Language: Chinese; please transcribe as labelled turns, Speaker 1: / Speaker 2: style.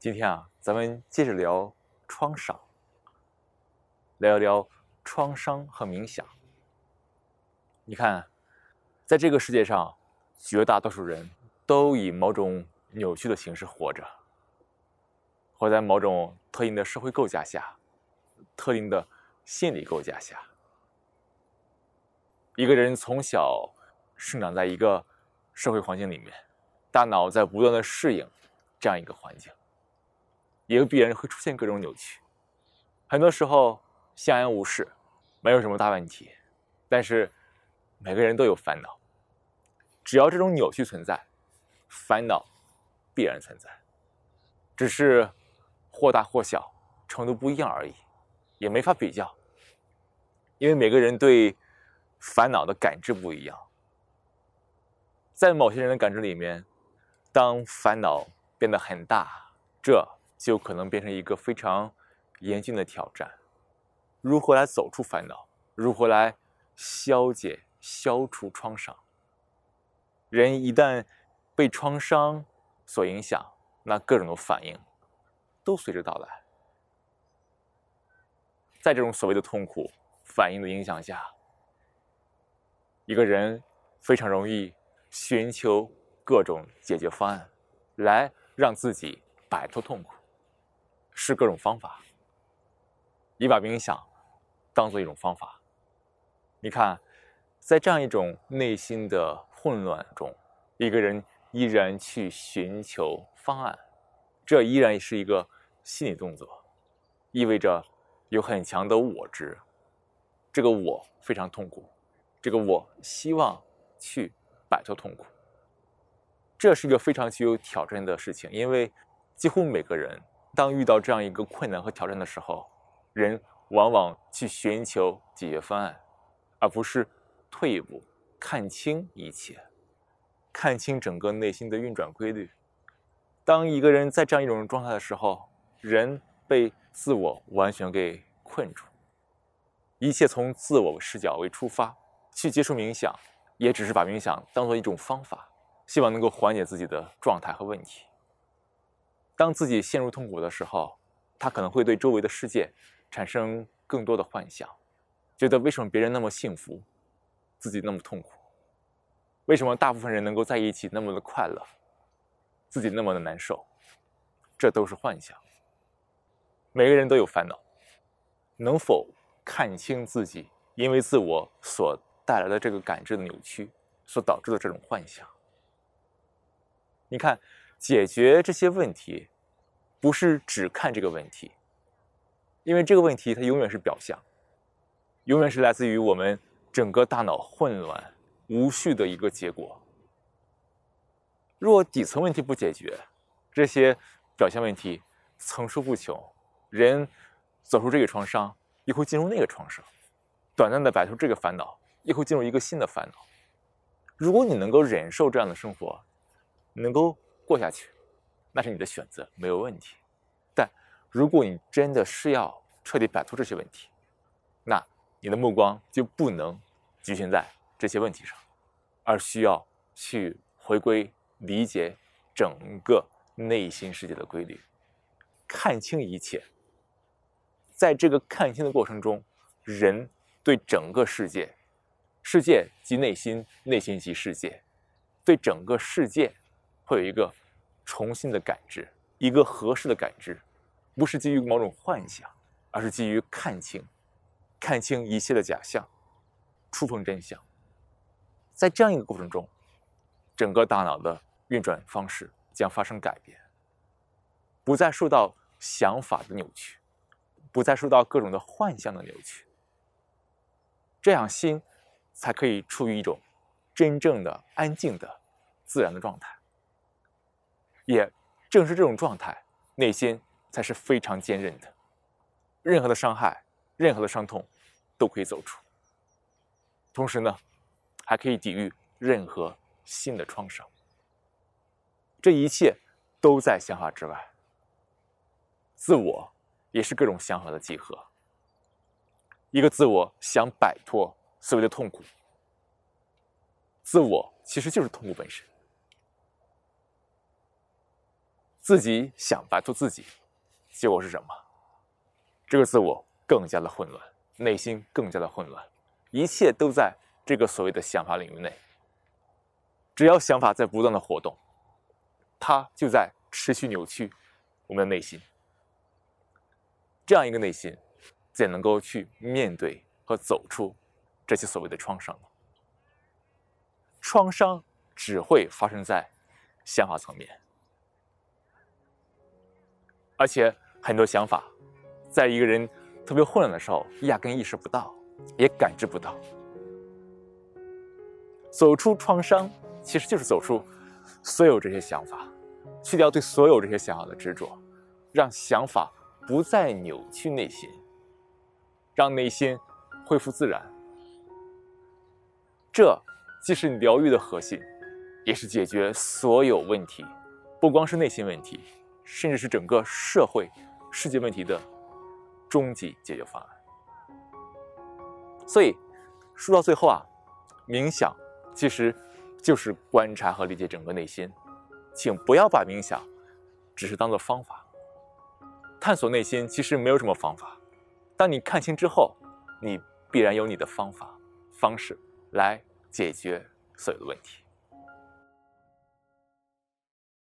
Speaker 1: 今天啊，咱们接着聊创伤，聊一聊创伤和冥想。你看，在这个世界上，绝大多数人都以某种扭曲的形式活着，活在某种特定的社会构架下，特定的心理构架下。一个人从小生长在一个社会环境里面，大脑在不断的适应这样一个环境，也必然会出现各种扭曲。很多时候相安无事，没有什么大问题，但是。每个人都有烦恼，只要这种扭曲存在，烦恼必然存在，只是或大或小，程度不一样而已，也没法比较，因为每个人对烦恼的感知不一样。在某些人的感知里面，当烦恼变得很大，这就可能变成一个非常严峻的挑战。如何来走出烦恼？如何来消解？消除创伤。人一旦被创伤所影响，那各种的反应都随之到来。在这种所谓的痛苦反应的影响下，一个人非常容易寻求各种解决方案，来让自己摆脱痛苦，是各种方法。你把冥想当做一种方法，你看。在这样一种内心的混乱中，一个人依然去寻求方案，这依然是一个心理动作，意味着有很强的我执。这个我非常痛苦，这个我希望去摆脱痛苦。这是一个非常具有挑战的事情，因为几乎每个人当遇到这样一个困难和挑战的时候，人往往去寻求解决方案，而不是。退一步，看清一切，看清整个内心的运转规律。当一个人在这样一种状态的时候，人被自我完全给困住，一切从自我视角为出发去接触冥想，也只是把冥想当做一种方法，希望能够缓解自己的状态和问题。当自己陷入痛苦的时候，他可能会对周围的世界产生更多的幻想，觉得为什么别人那么幸福？自己那么痛苦，为什么大部分人能够在一起那么的快乐，自己那么的难受？这都是幻想。每个人都有烦恼，能否看清自己因为自我所带来的这个感知的扭曲所导致的这种幻想？你看，解决这些问题，不是只看这个问题，因为这个问题它永远是表象，永远是来自于我们。整个大脑混乱无序的一个结果。若底层问题不解决，这些表现问题层出不穷。人走出这个创伤，又会进入那个创伤；短暂的摆脱这个烦恼，又会进入一个新的烦恼。如果你能够忍受这样的生活，能够过下去，那是你的选择，没有问题。但如果你真的是要彻底摆脱这些问题，那……你的目光就不能局限在这些问题上，而需要去回归理解整个内心世界的规律，看清一切。在这个看清的过程中，人对整个世界，世界即内心，内心即世界，对整个世界会有一个重新的感知，一个合适的感知，不是基于某种幻想，而是基于看清。看清一切的假象，触碰真相。在这样一个过程中，整个大脑的运转方式将发生改变，不再受到想法的扭曲，不再受到各种的幻象的扭曲。这样心才可以处于一种真正的安静的自然的状态。也正是这种状态，内心才是非常坚韧的。任何的伤害。任何的伤痛都可以走出，同时呢，还可以抵御任何新的创伤。这一切都在想法之外。自我也是各种想法的集合。一个自我想摆脱所谓的痛苦，自我其实就是痛苦本身。自己想摆脱自己，结果是什么？这个自我更加的混乱，内心更加的混乱，一切都在这个所谓的想法领域内。只要想法在不断的活动，它就在持续扭曲我们的内心。这样一个内心，怎能够去面对和走出这些所谓的创伤呢？创伤只会发生在想法层面，而且很多想法，在一个人特别混乱的时候，压根意识不到，也感知不到。走出创伤，其实就是走出所有这些想法，去掉对所有这些想法的执着，让想法。不再扭曲内心，让内心恢复自然。这既是疗愈的核心，也是解决所有问题，不光是内心问题，甚至是整个社会、世界问题的终极解决方案。所以说到最后啊，冥想其实就是观察和理解整个内心，请不要把冥想只是当做方法。探索内心其实没有什么方法，当你看清之后，你必然有你的方法、方式来解决所有的问题。